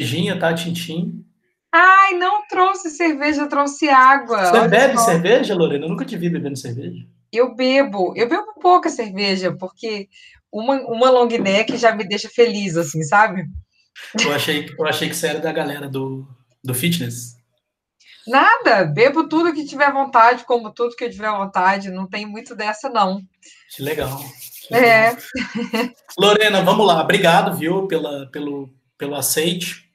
cervejinha, tá, Tintim? Ai, não trouxe cerveja, trouxe água. Você Olha bebe só. cerveja, Lorena? Eu nunca te vi bebendo cerveja. Eu bebo, eu bebo pouca cerveja, porque uma, uma long neck já me deixa feliz, assim, sabe? Eu achei, eu achei que você era da galera do, do fitness. Nada, bebo tudo que tiver vontade, como tudo que eu tiver vontade, não tem muito dessa, não. Que legal. Que legal. É. Lorena, vamos lá, obrigado, viu, pela, pelo, pelo aceite.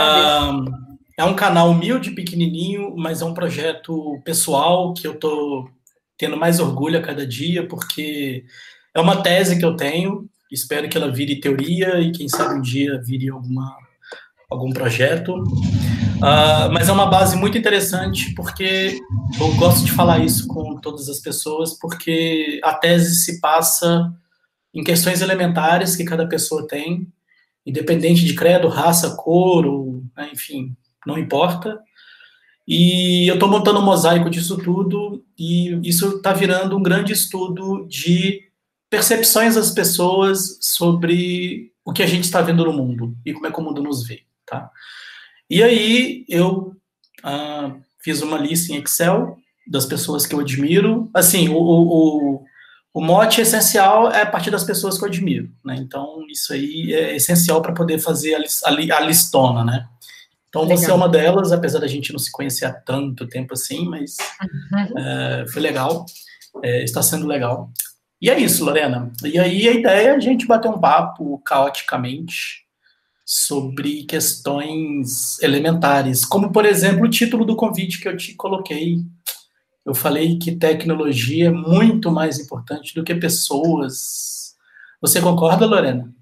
Um, é um canal humilde, pequenininho, mas é um projeto pessoal que eu estou tendo mais orgulho a cada dia, porque é uma tese que eu tenho, espero que ela vire teoria e quem sabe um dia vire alguma, algum projeto. Uh, mas é uma base muito interessante porque eu gosto de falar isso com todas as pessoas, porque a tese se passa em questões elementares que cada pessoa tem, independente de credo, raça, cor, ou, né, enfim, não importa. E eu estou montando um mosaico disso tudo, e isso está virando um grande estudo de percepções das pessoas sobre o que a gente está vendo no mundo e como é que o mundo nos vê, tá? E aí eu ah, fiz uma lista em Excel das pessoas que eu admiro. Assim, o, o, o mote essencial é a partir das pessoas que eu admiro, né? Então isso aí é essencial para poder fazer a, a, a listona, né? Então legal. você é uma delas, apesar da gente não se conhecer há tanto tempo assim, mas uhum. é, foi legal, é, está sendo legal. E é isso, Lorena. E aí a ideia é a gente bater um papo caoticamente sobre questões elementares, como por exemplo o título do convite que eu te coloquei. Eu falei que tecnologia é muito mais importante do que pessoas. Você concorda, Lorena?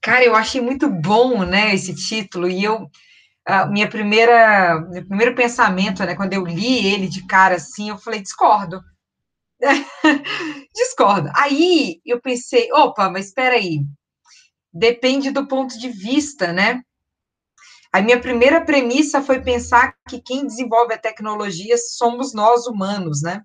Cara, eu achei muito bom, né, esse título, e eu a minha primeira, meu primeiro pensamento, né, quando eu li ele de cara assim, eu falei, discordo. discordo. Aí eu pensei, opa, mas espera aí. Depende do ponto de vista, né? A minha primeira premissa foi pensar que quem desenvolve a tecnologia somos nós humanos, né?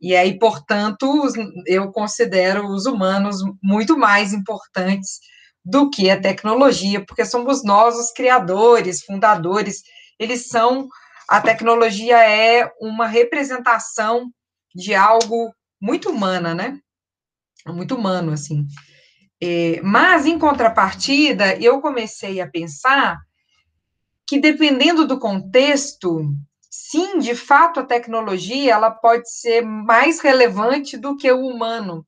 E aí, portanto, eu considero os humanos muito mais importantes do que a tecnologia, porque somos nós os criadores, fundadores, eles são, a tecnologia é uma representação de algo muito humana, né? Muito humano, assim. É, mas, em contrapartida, eu comecei a pensar que, dependendo do contexto, sim, de fato, a tecnologia ela pode ser mais relevante do que o humano.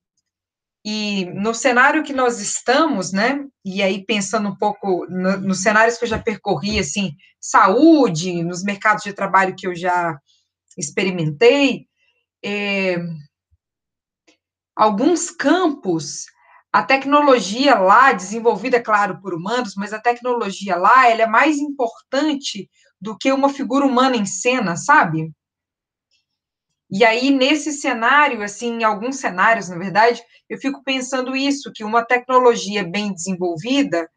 E no cenário que nós estamos, né? E aí pensando um pouco no, nos cenários que eu já percorri, assim, saúde, nos mercados de trabalho que eu já experimentei, é, alguns campos, a tecnologia lá, desenvolvida, é claro, por humanos, mas a tecnologia lá, ela é mais importante do que uma figura humana em cena, sabe? E aí, nesse cenário, assim, em alguns cenários, na verdade, eu fico pensando isso, que uma tecnologia bem desenvolvida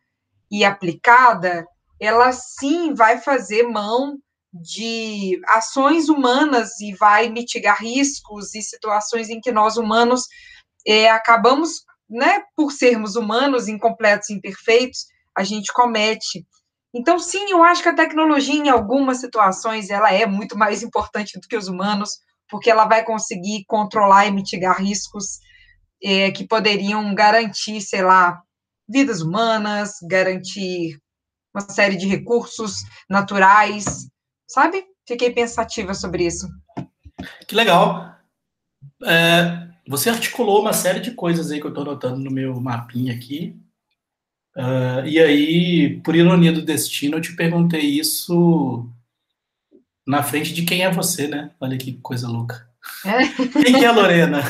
e aplicada, ela sim vai fazer mão de ações humanas e vai mitigar riscos e situações em que nós humanos é, acabamos, né, por sermos humanos, incompletos, imperfeitos, a gente comete. Então, sim, eu acho que a tecnologia, em algumas situações, ela é muito mais importante do que os humanos, porque ela vai conseguir controlar e mitigar riscos é, que poderiam garantir, sei lá, vidas humanas, garantir uma série de recursos naturais, sabe? Fiquei pensativa sobre isso. Que legal. É, você articulou uma série de coisas aí que eu estou notando no meu mapinha aqui. Uh, e aí, por ironia do destino, eu te perguntei isso na frente de quem é você, né? Olha que coisa louca. É. Quem é a Lorena?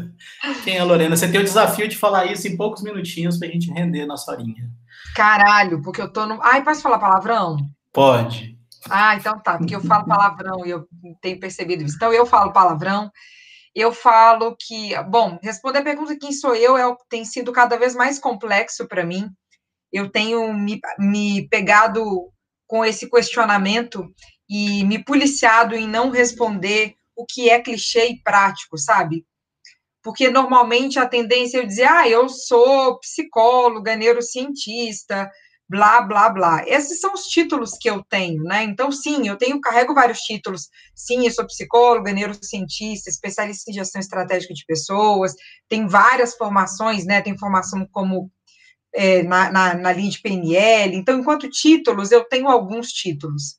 Quem é a Lorena? Você tem o desafio de falar isso em poucos minutinhos para a gente render nossa horinha. Caralho, porque eu tô no. Ai, posso falar palavrão? Pode. Ah, então tá, porque eu falo palavrão e eu tenho percebido isso. Então eu falo palavrão. Eu falo que, bom, responder a pergunta quem sou eu é, tem sido cada vez mais complexo para mim. Eu tenho me, me pegado com esse questionamento e me policiado em não responder o que é clichê e prático, sabe? Porque normalmente a tendência é eu dizer, ah, eu sou psicóloga, neurocientista, blá, blá, blá. Esses são os títulos que eu tenho, né? Então, sim, eu tenho, carrego vários títulos. Sim, eu sou psicóloga, neurocientista, especialista em gestão estratégica de pessoas, tem várias formações, né? Tem formação como é, na, na, na, linha de PNL. Então, enquanto títulos, eu tenho alguns títulos.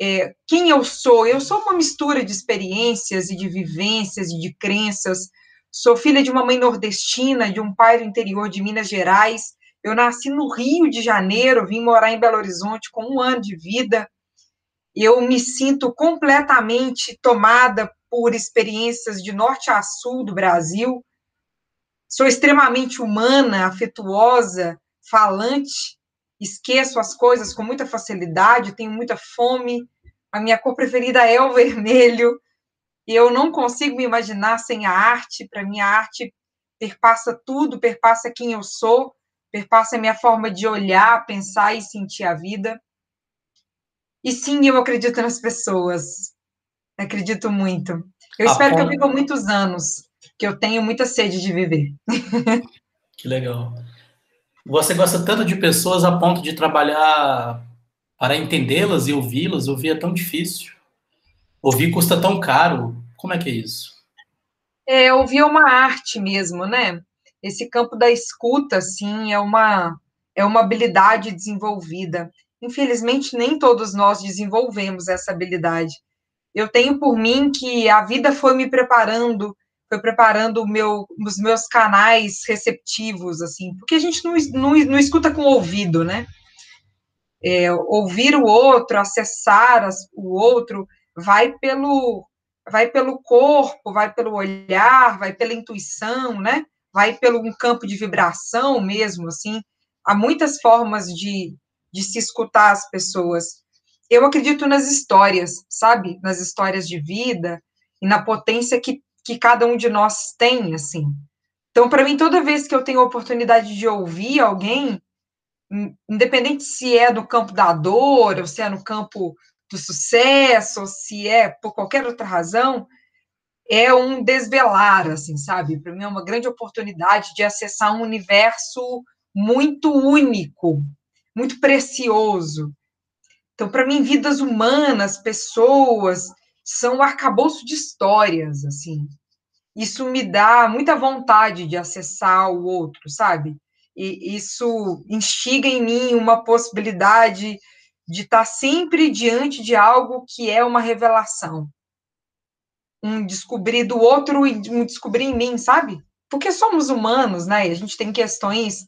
É, quem eu sou? Eu sou uma mistura de experiências e de vivências e de crenças. Sou filha de uma mãe nordestina, de um pai do interior de Minas Gerais, eu nasci no Rio de Janeiro, vim morar em Belo Horizonte com um ano de vida. Eu me sinto completamente tomada por experiências de norte a sul do Brasil. Sou extremamente humana, afetuosa, falante, esqueço as coisas com muita facilidade, tenho muita fome. A minha cor preferida é o vermelho. Eu não consigo me imaginar sem a arte. Para mim, a arte perpassa tudo, perpassa quem eu sou perpassa a minha forma de olhar, pensar e sentir a vida. E sim, eu acredito nas pessoas. Acredito muito. Eu a espero que eu viva muitos anos, que eu tenho muita sede de viver. Que legal. Você gosta tanto de pessoas a ponto de trabalhar para entendê-las e ouvi-las? Ouvir é tão difícil. Ouvir custa tão caro. Como é que é isso? É, ouvir é uma arte mesmo, né? Esse campo da escuta, sim, é uma, é uma habilidade desenvolvida. Infelizmente, nem todos nós desenvolvemos essa habilidade. Eu tenho por mim que a vida foi me preparando, foi preparando meu, os meus canais receptivos, assim, porque a gente não, não, não escuta com o ouvido, né? É, ouvir o outro, acessar as, o outro, vai pelo vai pelo corpo, vai pelo olhar, vai pela intuição, né? Vai pelo um campo de vibração mesmo, assim. Há muitas formas de, de se escutar as pessoas. Eu acredito nas histórias, sabe? Nas histórias de vida e na potência que, que cada um de nós tem, assim. Então, para mim, toda vez que eu tenho a oportunidade de ouvir alguém, independente se é no campo da dor, ou se é no campo do sucesso, ou se é por qualquer outra razão, é um desvelar, assim, sabe? Para mim é uma grande oportunidade de acessar um universo muito único, muito precioso. Então, para mim, vidas humanas, pessoas, são um arcabouço de histórias, assim. Isso me dá muita vontade de acessar o outro, sabe? E isso instiga em mim uma possibilidade de estar sempre diante de algo que é uma revelação um descobrir do outro e um descobrir em mim, sabe? Porque somos humanos, né? E a gente tem questões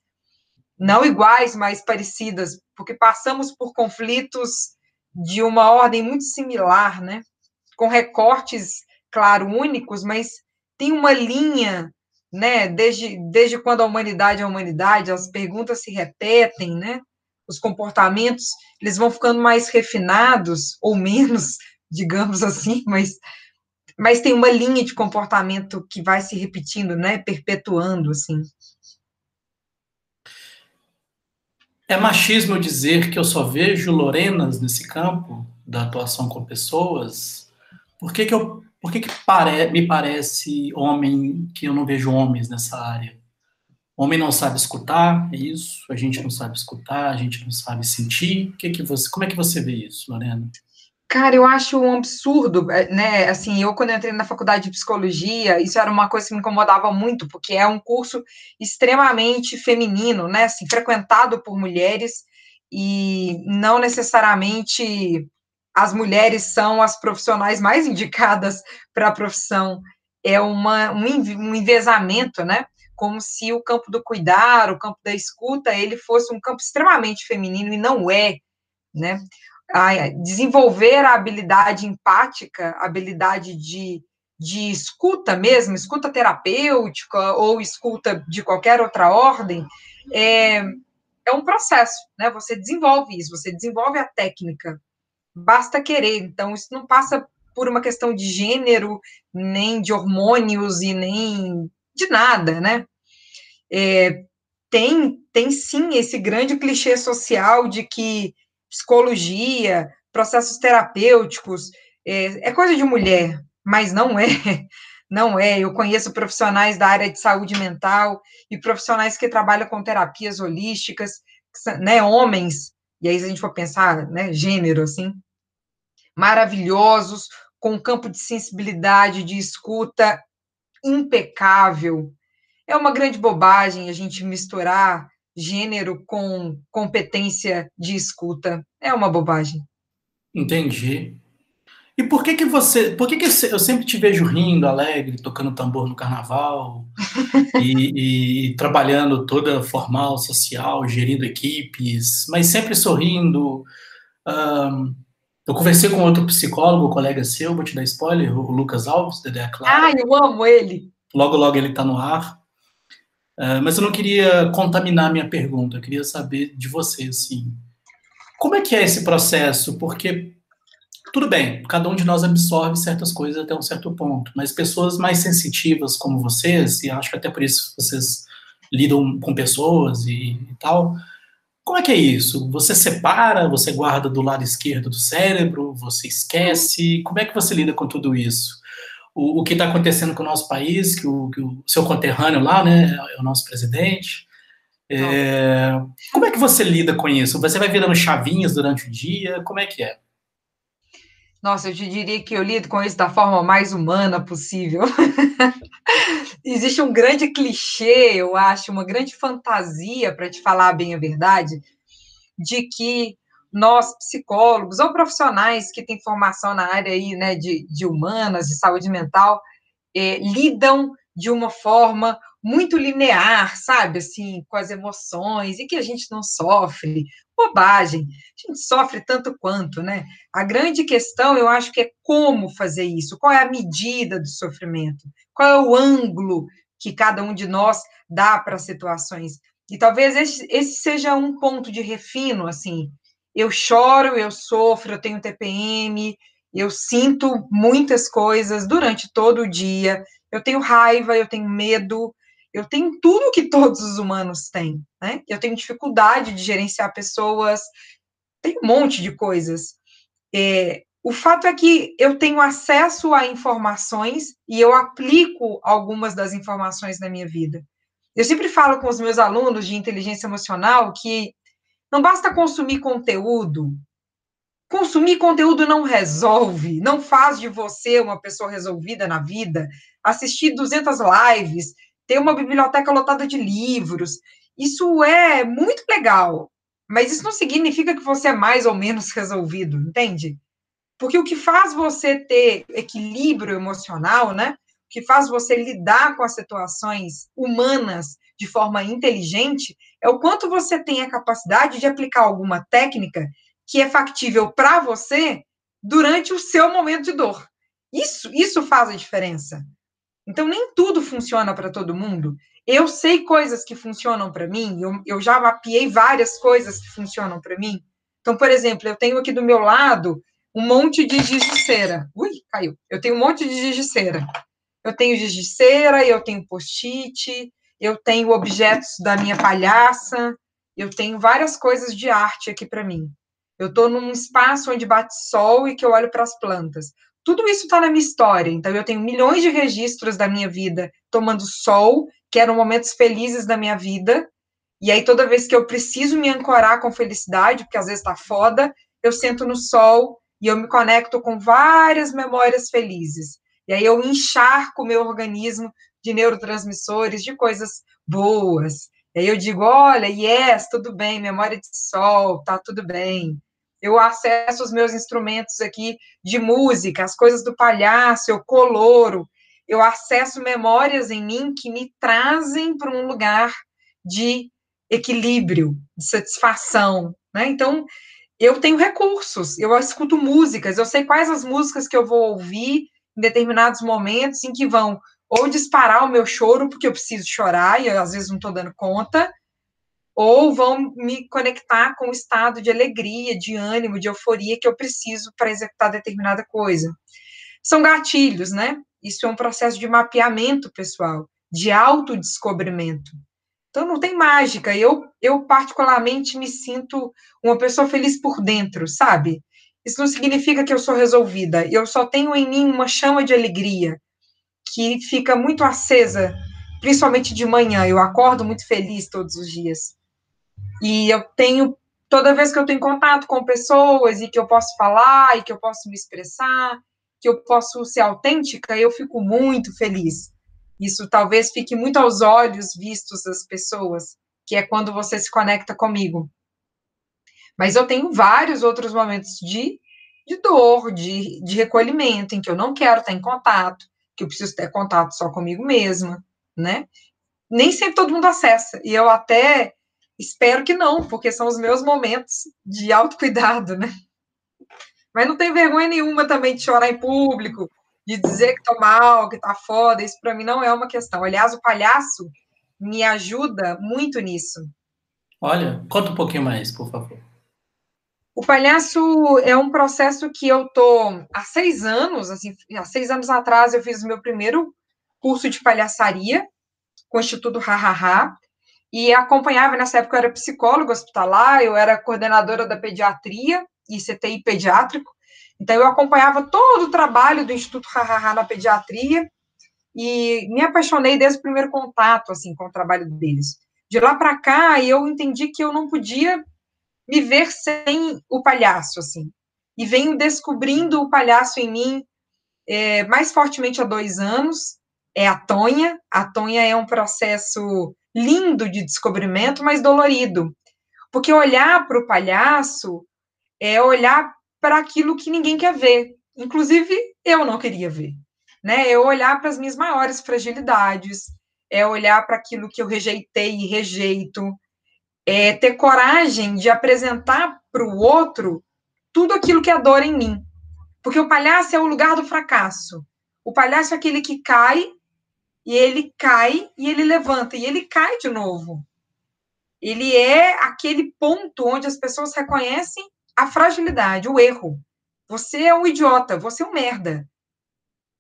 não iguais, mas parecidas, porque passamos por conflitos de uma ordem muito similar, né? Com recortes, claro, únicos, mas tem uma linha, né? Desde, desde quando a humanidade é a humanidade, as perguntas se repetem, né? Os comportamentos, eles vão ficando mais refinados, ou menos, digamos assim, mas mas tem uma linha de comportamento que vai se repetindo, né, perpetuando, assim. É machismo dizer que eu só vejo Lorenas nesse campo da atuação com pessoas? Por que, que, eu, por que, que pare, me parece homem que eu não vejo homens nessa área? homem não sabe escutar, é isso? A gente não sabe escutar, a gente não sabe sentir. Que que você, como é que você vê isso, Lorena? Cara, eu acho um absurdo, é, né? Assim, eu quando entrei na faculdade de psicologia, isso era uma coisa que me incomodava muito, porque é um curso extremamente feminino, né? Assim, frequentado por mulheres e não necessariamente as mulheres são as profissionais mais indicadas para a profissão. É uma, um, um envezamento, né? Como se o campo do cuidar, o campo da escuta, ele fosse um campo extremamente feminino e não é, né? A desenvolver a habilidade empática, a habilidade de, de escuta mesmo, escuta terapêutica ou escuta de qualquer outra ordem, é, é um processo, né? Você desenvolve isso, você desenvolve a técnica, basta querer. Então, isso não passa por uma questão de gênero, nem de hormônios e nem de nada, né? É, tem, tem sim esse grande clichê social de que psicologia, processos terapêuticos, é, é coisa de mulher, mas não é. Não é. Eu conheço profissionais da área de saúde mental e profissionais que trabalham com terapias holísticas né, homens, e aí se a gente for pensar, né, gênero, assim, maravilhosos, com um campo de sensibilidade, de escuta impecável. É uma grande bobagem a gente misturar gênero com competência de escuta. É uma bobagem. Entendi. E por que que você, por que que eu sempre te vejo rindo, alegre, tocando tambor no carnaval e, e, trabalhando toda formal, social, gerindo equipes, mas sempre sorrindo? Um, eu conversei com outro psicólogo, colega seu, vou te dar spoiler, o Lucas Alves, da Ideia Clara. Ah, eu amo ele. Logo, logo ele está no ar. Uh, mas eu não queria contaminar minha pergunta, eu queria saber de você, assim. Como é que é esse processo? Porque tudo bem, cada um de nós absorve certas coisas até um certo ponto, mas pessoas mais sensitivas como vocês, e acho que até por isso vocês lidam com pessoas e, e tal, como é que é isso? Você separa, você guarda do lado esquerdo do cérebro, você esquece? Como é que você lida com tudo isso? O, o que está acontecendo com o nosso país, que o, que o, seu conterrâneo lá, né, é o nosso presidente. É, como é que você lida com isso? Você vai virando chavinhas durante o dia? Como é que é? Nossa, eu te diria que eu lido com isso da forma mais humana possível. Existe um grande clichê, eu acho, uma grande fantasia, para te falar bem a verdade, de que nós, psicólogos ou profissionais que têm formação na área aí, né, de, de humanas, de saúde mental, é, lidam de uma forma muito linear, sabe, assim, com as emoções, e que a gente não sofre, bobagem. A gente sofre tanto quanto, né? A grande questão, eu acho que é como fazer isso, qual é a medida do sofrimento, qual é o ângulo que cada um de nós dá para as situações. E talvez esse, esse seja um ponto de refino, assim. Eu choro, eu sofro, eu tenho TPM, eu sinto muitas coisas durante todo o dia, eu tenho raiva, eu tenho medo, eu tenho tudo que todos os humanos têm, né? Eu tenho dificuldade de gerenciar pessoas, tem um monte de coisas. É, o fato é que eu tenho acesso a informações e eu aplico algumas das informações na minha vida. Eu sempre falo com os meus alunos de inteligência emocional que não basta consumir conteúdo. Consumir conteúdo não resolve, não faz de você uma pessoa resolvida na vida. Assistir 200 lives, ter uma biblioteca lotada de livros. Isso é muito legal, mas isso não significa que você é mais ou menos resolvido, entende? Porque o que faz você ter equilíbrio emocional, né? O que faz você lidar com as situações humanas de forma inteligente é o quanto você tem a capacidade de aplicar alguma técnica que é factível para você durante o seu momento de dor. Isso, isso faz a diferença. Então, nem tudo funciona para todo mundo. Eu sei coisas que funcionam para mim, eu, eu já mapeei várias coisas que funcionam para mim. Então, por exemplo, eu tenho aqui do meu lado um monte de giz de cera. Ui, caiu. Eu tenho um monte de giz de cera. Eu tenho giz de cera, eu tenho post-it, eu tenho objetos da minha palhaça, eu tenho várias coisas de arte aqui para mim. Eu estou num espaço onde bate sol e que eu olho para as plantas tudo isso está na minha história. Então, eu tenho milhões de registros da minha vida tomando sol, que eram momentos felizes da minha vida. E aí, toda vez que eu preciso me ancorar com felicidade, porque às vezes está foda, eu sento no sol e eu me conecto com várias memórias felizes. E aí, eu encharco o meu organismo de neurotransmissores, de coisas boas. E aí, eu digo: olha, yes, tudo bem, memória de sol, tá tudo bem eu acesso os meus instrumentos aqui de música, as coisas do palhaço, eu coloro, eu acesso memórias em mim que me trazem para um lugar de equilíbrio, de satisfação, né? Então, eu tenho recursos, eu escuto músicas, eu sei quais as músicas que eu vou ouvir em determinados momentos em que vão ou disparar o meu choro, porque eu preciso chorar e eu, às vezes não estou dando conta, ou vão me conectar com o estado de alegria, de ânimo, de euforia que eu preciso para executar determinada coisa. São gatilhos, né? Isso é um processo de mapeamento pessoal, de autodescobrimento. Então não tem mágica. Eu, eu particularmente me sinto uma pessoa feliz por dentro, sabe? Isso não significa que eu sou resolvida. Eu só tenho em mim uma chama de alegria que fica muito acesa, principalmente de manhã. Eu acordo muito feliz todos os dias. E eu tenho, toda vez que eu tenho contato com pessoas e que eu posso falar e que eu posso me expressar, que eu posso ser autêntica, eu fico muito feliz. Isso talvez fique muito aos olhos vistos das pessoas, que é quando você se conecta comigo. Mas eu tenho vários outros momentos de, de dor, de, de recolhimento, em que eu não quero estar em contato, que eu preciso ter contato só comigo mesma, né? Nem sempre todo mundo acessa, e eu até espero que não, porque são os meus momentos de autocuidado, né? Mas não tem vergonha nenhuma também de chorar em público, de dizer que tô mal, que tá foda, isso para mim não é uma questão. Aliás, o palhaço me ajuda muito nisso. Olha, conta um pouquinho mais, por favor. O palhaço é um processo que eu tô há seis anos, assim, há seis anos atrás eu fiz o meu primeiro curso de palhaçaria com o Instituto Hahaha, e acompanhava, nessa época eu era psicóloga hospitalar, eu era coordenadora da pediatria e CTI pediátrico, então, eu acompanhava todo o trabalho do Instituto Hahaha na pediatria e me apaixonei desde o primeiro contato, assim, com o trabalho deles. De lá para cá, eu entendi que eu não podia me ver sem o palhaço, assim. E venho descobrindo o palhaço em mim é, mais fortemente há dois anos. É a Tonha. A Tonha é um processo lindo de descobrimento, mas dolorido. Porque olhar para o palhaço é olhar para aquilo que ninguém quer ver. Inclusive, eu não queria ver. Né? É olhar para as minhas maiores fragilidades, é olhar para aquilo que eu rejeitei e rejeito, é ter coragem de apresentar para o outro tudo aquilo que é dor em mim. Porque o palhaço é o lugar do fracasso. O palhaço é aquele que cai, e ele cai, e ele levanta, e ele cai de novo. Ele é aquele ponto onde as pessoas reconhecem a fragilidade, o erro. Você é um idiota, você é um merda.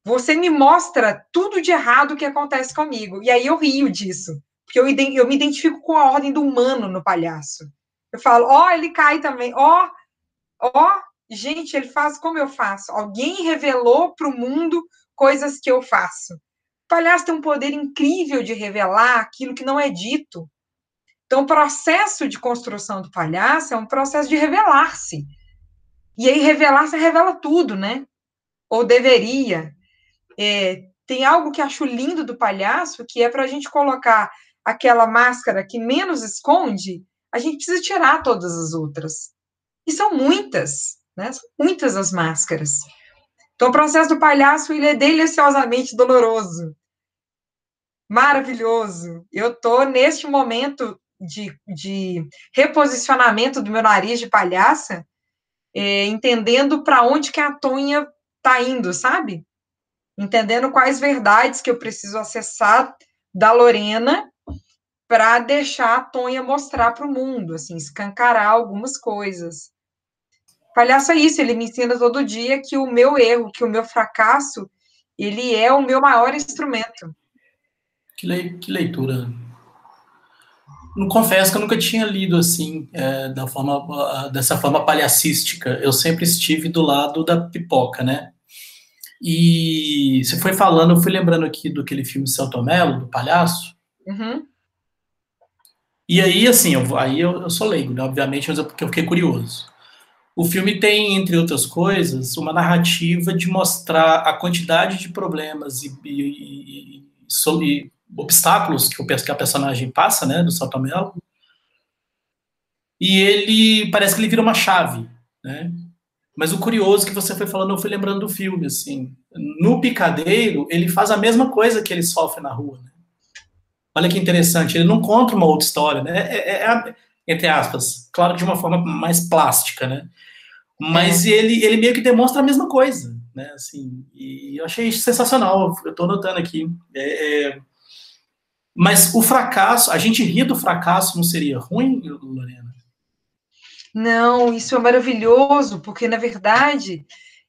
Você me mostra tudo de errado que acontece comigo. E aí eu rio disso. Porque eu, eu me identifico com a ordem do humano no palhaço. Eu falo, ó, oh, ele cai também. Ó, oh, ó, oh, gente, ele faz como eu faço. Alguém revelou para o mundo coisas que eu faço. O palhaço tem um poder incrível de revelar aquilo que não é dito. Então, o processo de construção do palhaço é um processo de revelar-se. E aí, revelar-se revela tudo, né? Ou deveria. É, tem algo que acho lindo do palhaço, que é para a gente colocar aquela máscara que menos esconde, a gente precisa tirar todas as outras. E são muitas, né? São muitas as máscaras. Então, o processo do palhaço ele é deliciosamente doloroso, maravilhoso. Eu estou, neste momento, de, de reposicionamento do meu nariz de palhaça, é, entendendo para onde que a Tonha está indo, sabe? Entendendo quais verdades que eu preciso acessar da Lorena para deixar a Tonha mostrar para o mundo, assim, escancarar algumas coisas. Palhaço é isso, ele me ensina todo dia que o meu erro, que o meu fracasso, ele é o meu maior instrumento. Que, le que leitura não confesso que eu nunca tinha lido assim, é, da forma, dessa forma palhacística. Eu sempre estive do lado da pipoca, né? E você foi falando, eu fui lembrando aqui do aquele filme Celto Mello, do palhaço. Uhum. E aí, assim, eu, aí eu, eu sou leigo, né? Obviamente, mas é porque eu fiquei curioso. O filme tem, entre outras coisas, uma narrativa de mostrar a quantidade de problemas e, e, e, e obstáculos que, o, que a personagem passa, né, do Saltomel. E ele parece que ele vira uma chave, né? Mas o curioso que você foi falando, eu fui lembrando do filme, assim. No Picadeiro, ele faz a mesma coisa que ele sofre na rua. Né? Olha que interessante, ele não conta uma outra história, né? É, é, é, entre aspas, claro, de uma forma mais plástica, né? Mas é. ele, ele meio que demonstra a mesma coisa, né? Assim, e eu achei sensacional, eu estou notando aqui. É, é mas o fracasso, a gente rir do fracasso não seria ruim, Lorena? Não, isso é maravilhoso, porque na verdade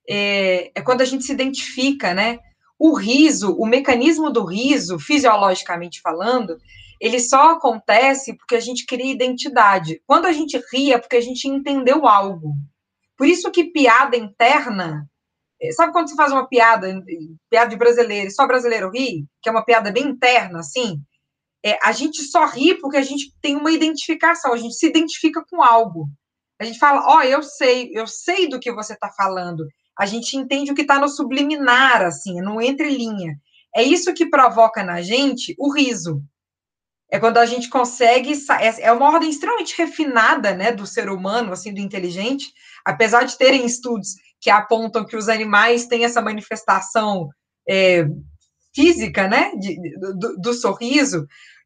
é, é quando a gente se identifica, né? O riso, o mecanismo do riso, fisiologicamente falando, ele só acontece porque a gente cria identidade. Quando a gente ri é porque a gente entendeu algo. Por isso que piada interna, é, sabe quando você faz uma piada, piada de brasileiro, só brasileiro ri, que é uma piada bem interna, assim? É, a gente só ri porque a gente tem uma identificação, a gente se identifica com algo. A gente fala, ó, oh, eu sei, eu sei do que você está falando. A gente entende o que está no subliminar, assim, no entrelinha. É isso que provoca na gente o riso. É quando a gente consegue, é, é uma ordem extremamente refinada, né, do ser humano, assim, do inteligente, apesar de terem estudos que apontam que os animais têm essa manifestação é, física, né, de, do, do, sorriso,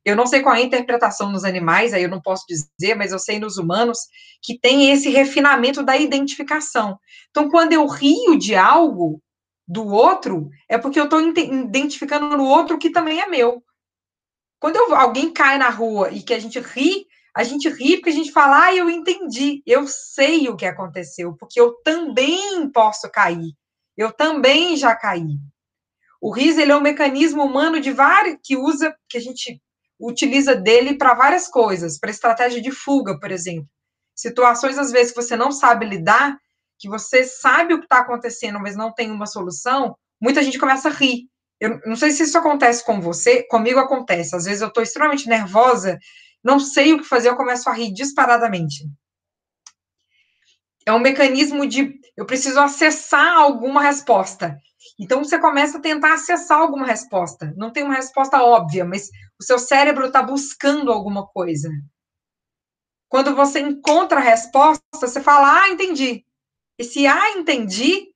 eu não sei qual é a interpretação nos animais, aí eu não posso dizer, mas eu sei nos humanos que tem esse refinamento da identificação. Então, quando eu rio de algo do outro, é porque eu estou identificando no outro que também é meu. Quando eu, alguém cai na rua e que a gente ri, a gente ri porque a gente fala, ah, eu entendi, eu sei o que aconteceu, porque eu também posso cair, eu também já caí. O riso ele é um mecanismo humano de que usa, que a gente utiliza dele para várias coisas, para estratégia de fuga, por exemplo. Situações, às vezes, que você não sabe lidar, que você sabe o que está acontecendo, mas não tem uma solução, muita gente começa a rir. Eu não sei se isso acontece com você, comigo acontece. Às vezes eu estou extremamente nervosa, não sei o que fazer, eu começo a rir disparadamente. É um mecanismo de eu preciso acessar alguma resposta. Então você começa a tentar acessar alguma resposta. Não tem uma resposta óbvia, mas o seu cérebro está buscando alguma coisa. Quando você encontra a resposta, você fala, ah, entendi. Esse ah, entendi,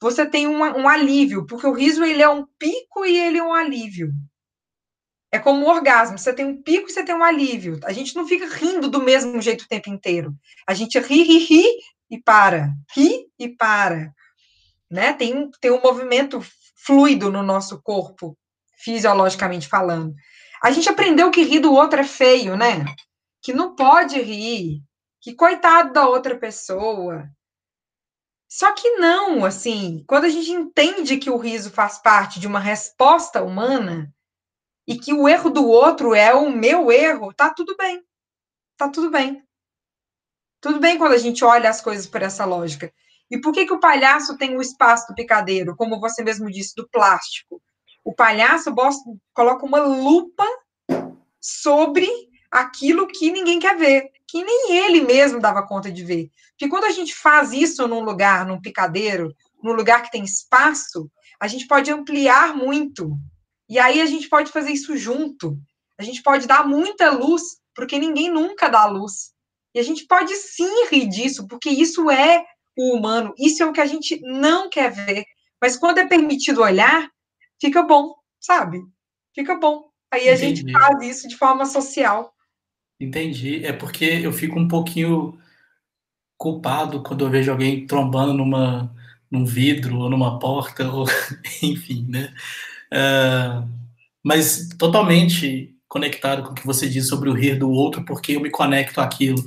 você tem um, um alívio, porque o riso ele é um pico e ele é um alívio. É como o orgasmo, você tem um pico e você tem um alívio. A gente não fica rindo do mesmo jeito o tempo inteiro. A gente ri, ri, ri e para. Ri e para. Né? Tem, tem um movimento fluido no nosso corpo, fisiologicamente falando. A gente aprendeu que rir do outro é feio, né? Que não pode rir, que coitado da outra pessoa. Só que não, assim, quando a gente entende que o riso faz parte de uma resposta humana e que o erro do outro é o meu erro, tá tudo bem. Tá tudo bem. Tudo bem quando a gente olha as coisas por essa lógica. E por que, que o palhaço tem o espaço do picadeiro, como você mesmo disse, do plástico? O palhaço coloca uma lupa sobre aquilo que ninguém quer ver, que nem ele mesmo dava conta de ver. Porque quando a gente faz isso num lugar, num picadeiro, num lugar que tem espaço, a gente pode ampliar muito. E aí a gente pode fazer isso junto. A gente pode dar muita luz, porque ninguém nunca dá luz. E a gente pode sim rir disso, porque isso é o humano, isso é o que a gente não quer ver. Mas quando é permitido olhar, fica bom, sabe? Fica bom. Aí a Entendi. gente faz isso de forma social. Entendi. É porque eu fico um pouquinho culpado quando eu vejo alguém trombando numa, num vidro ou numa porta, ou enfim, né? Uh, mas totalmente conectado com o que você disse sobre o rir do outro, porque eu me conecto àquilo.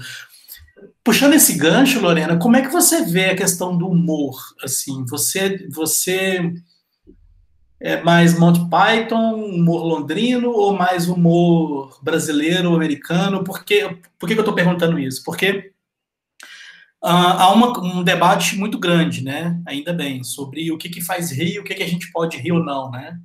Puxando esse gancho, Lorena, como é que você vê a questão do humor? Assim, você, você é mais Monty Python, humor londrino ou mais humor brasileiro, americano? Por que, por que eu estou perguntando isso? Porque uh, há uma, um debate muito grande, né? Ainda bem, sobre o que, que faz rir, o que, que a gente pode rir ou não, né?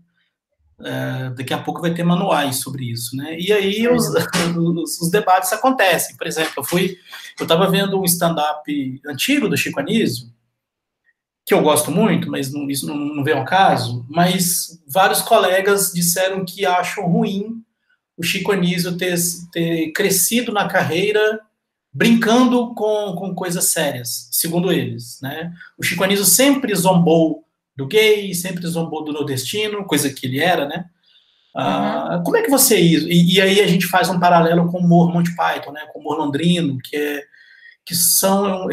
Uh, daqui a pouco vai ter manuais sobre isso, né? E aí os, os, os debates acontecem. Por exemplo, eu fui, eu estava vendo um stand-up antigo do Chico Anísio, que eu gosto muito, mas não, isso não, não vem ao caso, mas vários colegas disseram que acham ruim o Chico Anísio ter, ter crescido na carreira brincando com, com coisas sérias, segundo eles. Né? O Chico Anísio sempre zombou do gay, sempre zombou do nordestino, coisa que ele era, né? Ah, uhum. Como é que você? E, e, aí a gente faz um paralelo com o humor Monty Python, né? Com o humor londrino, que é que são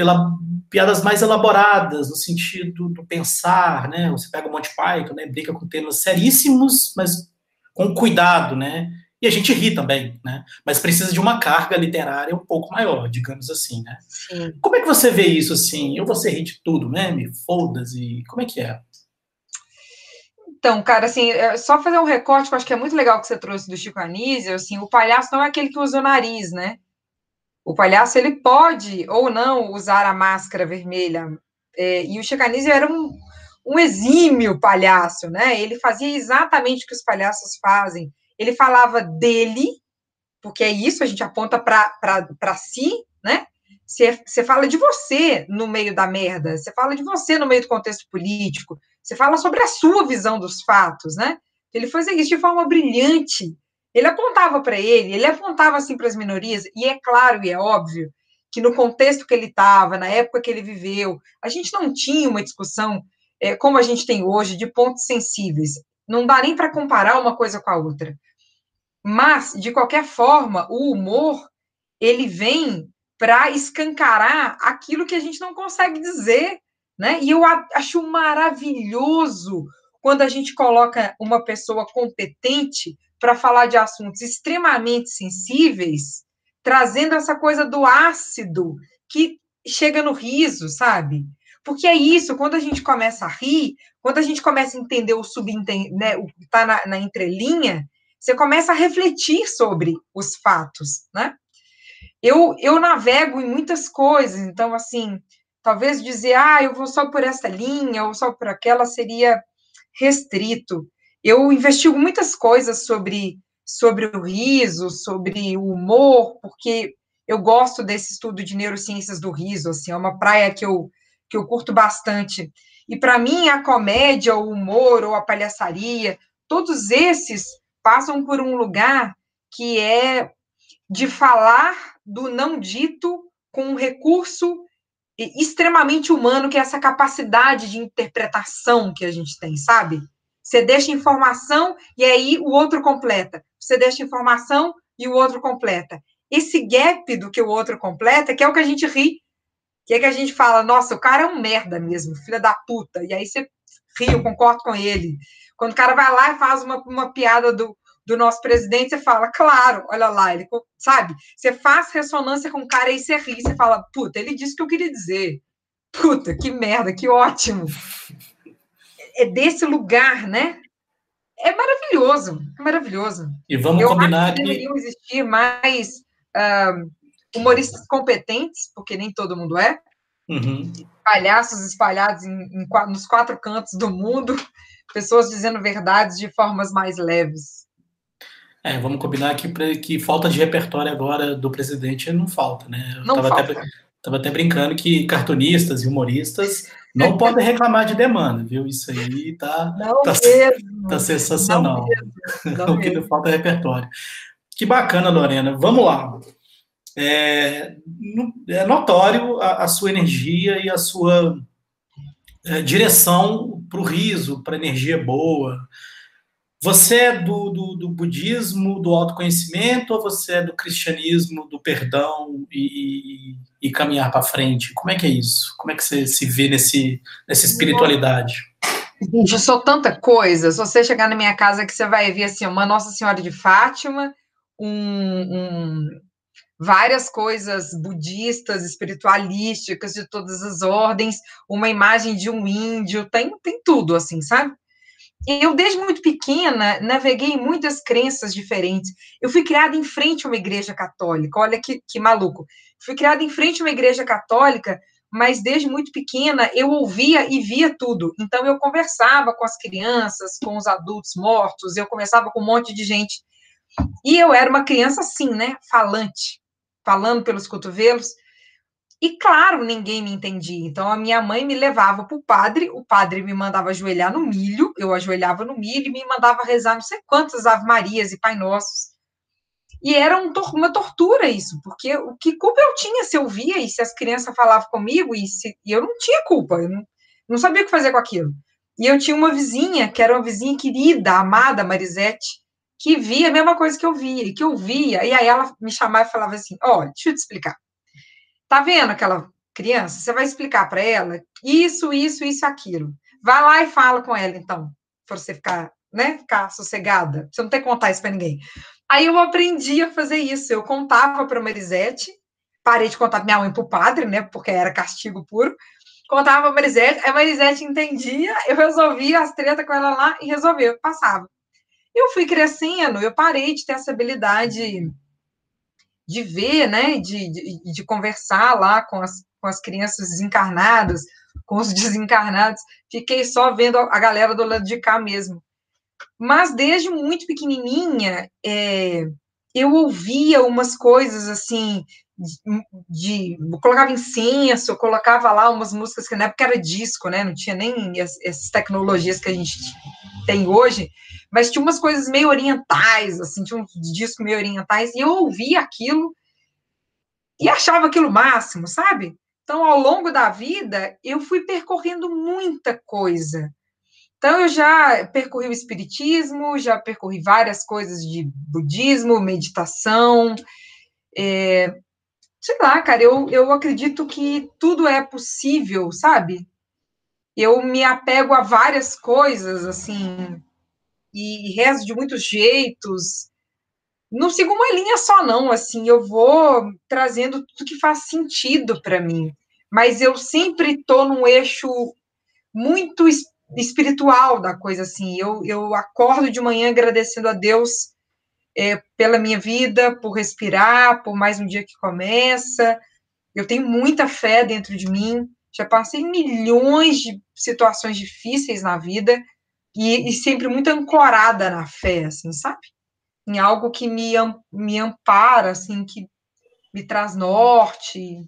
piadas mais elaboradas, no sentido do pensar, né? Você pega o Monty Python, né? Brinca com temas seríssimos, mas com cuidado, né? E a gente ri também, né? Mas precisa de uma carga literária um pouco maior, digamos assim, né? Sim. Como é que você vê isso, assim? Eu vou ser rir de tudo, né? Me foldas e como é que é? Então, cara, assim, é só fazer um recorte, que eu acho que é muito legal que você trouxe do Chico Anísio, assim, o palhaço não é aquele que usa o nariz, né? O palhaço ele pode ou não usar a máscara vermelha. É, e o Chicanísio era um, um exímio palhaço, né? Ele fazia exatamente o que os palhaços fazem. ele falava dele, porque é isso, a gente aponta para si, né? Você fala de você no meio da merda, você fala de você no meio do contexto político, você fala sobre a sua visão dos fatos, né? Ele fazia isso de forma brilhante. Ele apontava para ele, ele apontava assim para as minorias, e é claro e é óbvio que no contexto que ele estava, na época que ele viveu, a gente não tinha uma discussão é, como a gente tem hoje de pontos sensíveis. Não dá nem para comparar uma coisa com a outra. Mas, de qualquer forma, o humor ele vem para escancarar aquilo que a gente não consegue dizer, né? E eu acho maravilhoso quando a gente coloca uma pessoa competente para falar de assuntos extremamente sensíveis, trazendo essa coisa do ácido que chega no riso, sabe? Porque é isso, quando a gente começa a rir, quando a gente começa a entender o subentende, né, o que está na, na entrelinha, você começa a refletir sobre os fatos, né? Eu, eu navego em muitas coisas, então, assim, talvez dizer, ah, eu vou só por essa linha ou só por aquela seria restrito. Eu investigo muitas coisas sobre, sobre o riso, sobre o humor, porque eu gosto desse estudo de neurociências do riso, assim, é uma praia que eu, que eu curto bastante. E para mim, a comédia, o humor ou a palhaçaria, todos esses passam por um lugar que é de falar do não dito com um recurso extremamente humano, que é essa capacidade de interpretação que a gente tem, sabe? Você deixa informação e aí o outro completa. Você deixa informação e o outro completa. Esse gap do que o outro completa, que é o que a gente ri, que é que a gente fala, nossa, o cara é um merda mesmo, filha da puta. E aí você ri, eu concordo com ele. Quando o cara vai lá e faz uma, uma piada do, do nosso presidente, você fala, claro, olha lá, ele, sabe? Você faz ressonância com o cara e você ri, você fala, puta, ele disse o que eu queria dizer. Puta, que merda, que ótimo. É desse lugar, né? É maravilhoso, é maravilhoso. E vamos eu combinar acho que deveriam existir mais uh, humoristas competentes, porque nem todo mundo é. Uhum. Palhaços espalhados em, em, nos quatro cantos do mundo, pessoas dizendo verdades de formas mais leves. É, vamos combinar que, que falta de repertório agora do presidente não falta, né? Eu não tava falta. Até, tava até brincando que cartunistas e humoristas não podem reclamar de demanda, viu? Isso aí tá, não tá, mesmo. tá sensacional. Não mesmo. Não o que não falta é repertório. Que bacana, Lorena. Vamos lá. É, é notório a, a, sua energia e a sua é, direção para o riso, para energia boa, você é do, do, do, budismo, do autoconhecimento, ou você é do cristianismo, do perdão e, e, e caminhar para frente? Como é que é isso? Como é que você se vê nesse, nessa espiritualidade? Gente, eu sou tanta coisa. Se você chegar na minha casa, que você vai ver assim, uma Nossa Senhora de Fátima, um, um, várias coisas budistas, espiritualísticas de todas as ordens, uma imagem de um índio, tem, tem tudo, assim, sabe? Eu, desde muito pequena, naveguei em muitas crenças diferentes. Eu fui criada em frente a uma igreja católica, olha que, que maluco. Fui criada em frente a uma igreja católica, mas desde muito pequena eu ouvia e via tudo. Então eu conversava com as crianças, com os adultos mortos, eu conversava com um monte de gente. E eu era uma criança assim, né? Falante, falando pelos cotovelos. E claro, ninguém me entendia. Então a minha mãe me levava para o padre, o padre me mandava ajoelhar no milho, eu ajoelhava no milho e me mandava rezar não sei quantas Ave Marias e Pai Nossos. E era um, uma tortura isso, porque o que culpa eu tinha se eu via e se as crianças falavam comigo e, se, e eu não tinha culpa, eu não, não sabia o que fazer com aquilo. E eu tinha uma vizinha, que era uma vizinha querida, amada, Marisete, que via a mesma coisa que eu via, e que eu via, e aí ela me chamava e falava assim, olha, deixa eu te explicar. Tá vendo aquela criança? Você vai explicar para ela isso, isso, isso, aquilo. Vai lá e fala com ela, então, para você ficar, né, ficar sossegada. Você não tem que contar isso para ninguém. Aí eu aprendi a fazer isso. Eu contava para Marisete, parei de contar minha mãe para o padre, né, porque era castigo puro. Contava para Marisete, a Marisete entendia, eu resolvia as tretas com ela lá e resolveu, passava. Eu fui crescendo, eu parei de ter essa habilidade de ver, né, de, de, de, conversar lá com as, com as crianças desencarnadas, com os desencarnados, fiquei só vendo a galera do lado de cá mesmo. Mas desde muito pequenininha, é, eu ouvia umas coisas assim, de, de colocava incenso, colocava lá umas músicas que na época era disco, né? Não tinha nem as, essas tecnologias que a gente tem hoje, mas tinha umas coisas meio orientais, assim, tinha uns discos meio orientais, e eu ouvia aquilo e achava aquilo máximo, sabe? Então, ao longo da vida, eu fui percorrendo muita coisa. Então, eu já percorri o espiritismo, já percorri várias coisas de budismo, meditação, é, sei lá, cara, eu, eu acredito que tudo é possível, sabe? Eu me apego a várias coisas, assim, e rezo de muitos jeitos. Não sigo uma linha só, não, assim, eu vou trazendo tudo que faz sentido para mim. Mas eu sempre estou num eixo muito espiritual da coisa, assim. Eu, eu acordo de manhã agradecendo a Deus é, pela minha vida, por respirar, por mais um dia que começa. Eu tenho muita fé dentro de mim. Já passei milhões de situações difíceis na vida e, e sempre muito ancorada na fé, assim, sabe? Em algo que me, me ampara, assim, que me traz norte,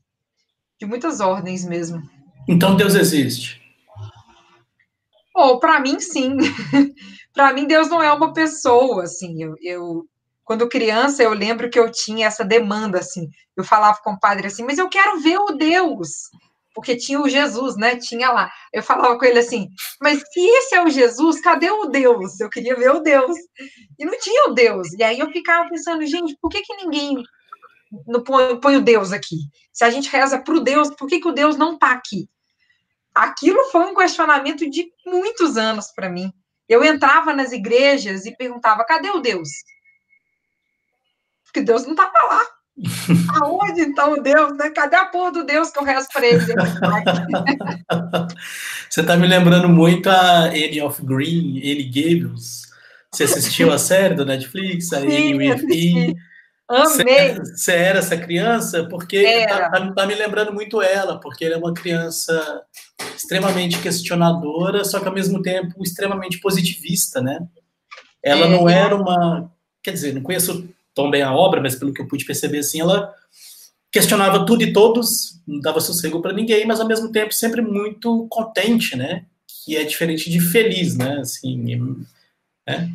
de muitas ordens mesmo. Então Deus existe. Oh, para mim, sim. para mim, Deus não é uma pessoa, assim. Eu, eu, quando criança, eu lembro que eu tinha essa demanda, assim. Eu falava com o padre assim, mas eu quero ver o Deus. Porque tinha o Jesus, né? Tinha lá. Eu falava com ele assim, mas se esse é o Jesus, cadê o Deus? Eu queria ver o Deus. E não tinha o Deus. E aí eu ficava pensando, gente, por que, que ninguém não põe, põe o Deus aqui? Se a gente reza para o Deus, por que, que o Deus não está aqui? Aquilo foi um questionamento de muitos anos para mim. Eu entrava nas igrejas e perguntava: cadê o Deus? Que Deus não estava lá. Aonde então Deus, né? Cadê a porra do Deus que eu rezo para ele? Você está me lembrando muito a Annie of Green, Annie Gables. Você assistiu a série do Netflix, a Annie with Amei. Você era essa criança? Porque tá, tá, tá, me lembrando muito ela, porque ela é uma criança extremamente questionadora, só que ao mesmo tempo extremamente positivista, né? Ela é, não era uma. Quer dizer, não conheço tão bem a obra, mas pelo que eu pude perceber, assim, ela questionava tudo e todos, não dava sossego para ninguém, mas ao mesmo tempo sempre muito contente, né? Que é diferente de feliz, né? Assim, né?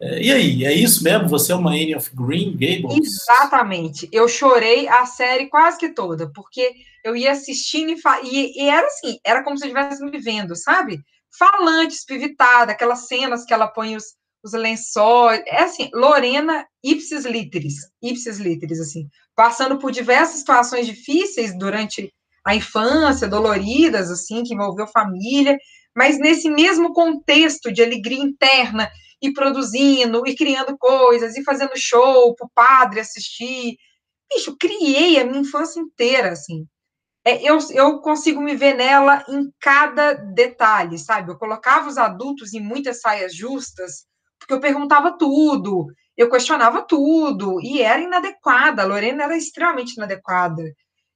E aí, é isso mesmo? Você é uma Anne of Green Gables? Exatamente. Eu chorei a série quase que toda, porque eu ia assistindo e, e, e era assim, era como se eu estivesse me vendo, sabe? Falante, espivitada, aquelas cenas que ela põe os, os lençóis, é assim, Lorena ipsis literis, ipsis literis, assim, passando por diversas situações difíceis durante a infância, doloridas, assim, que envolveu família, mas nesse mesmo contexto de alegria interna, e produzindo, e criando coisas, e fazendo show para o padre assistir. Bicho, criei a minha infância inteira, assim. É, eu, eu consigo me ver nela em cada detalhe, sabe? Eu colocava os adultos em muitas saias justas, porque eu perguntava tudo, eu questionava tudo, e era inadequada, a Lorena era extremamente inadequada.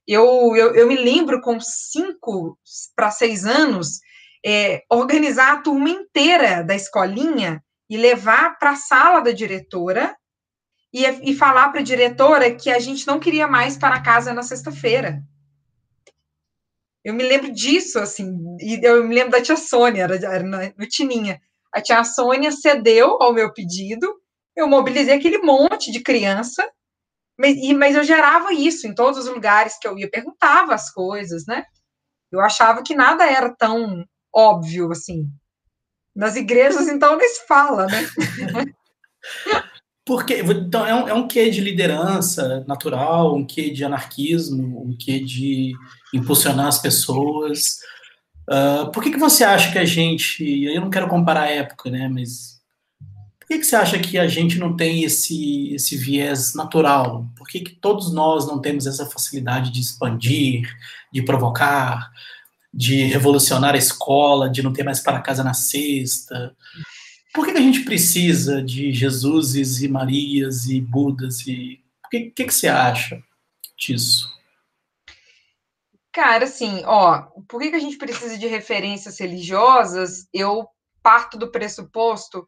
Eu, eu, eu me lembro com cinco para seis anos, é, organizar a turma inteira da escolinha e levar para a sala da diretora e, e falar para a diretora que a gente não queria mais para casa na sexta-feira. Eu me lembro disso, assim, e eu me lembro da tia Sônia, era, era no Tininha. A tia Sônia cedeu ao meu pedido, eu mobilizei aquele monte de criança, mas, mas eu gerava isso em todos os lugares que eu ia, perguntava as coisas, né? Eu achava que nada era tão óbvio assim. Nas igrejas, então, nem se fala, né? Porque então, é um, é um quê de liderança natural, um quê de anarquismo, um quê de impulsionar as pessoas. Uh, por que, que você acha que a gente. Eu não quero comparar a época, né? Mas por que, que você acha que a gente não tem esse, esse viés natural? Por que, que todos nós não temos essa facilidade de expandir, de provocar, de revolucionar a escola, de não ter mais para casa na sexta? Por que, que a gente precisa de Jesuses e Marias e Budas? E o que, que, que você acha disso? Cara, assim, ó, por que, que a gente precisa de referências religiosas? Eu parto do pressuposto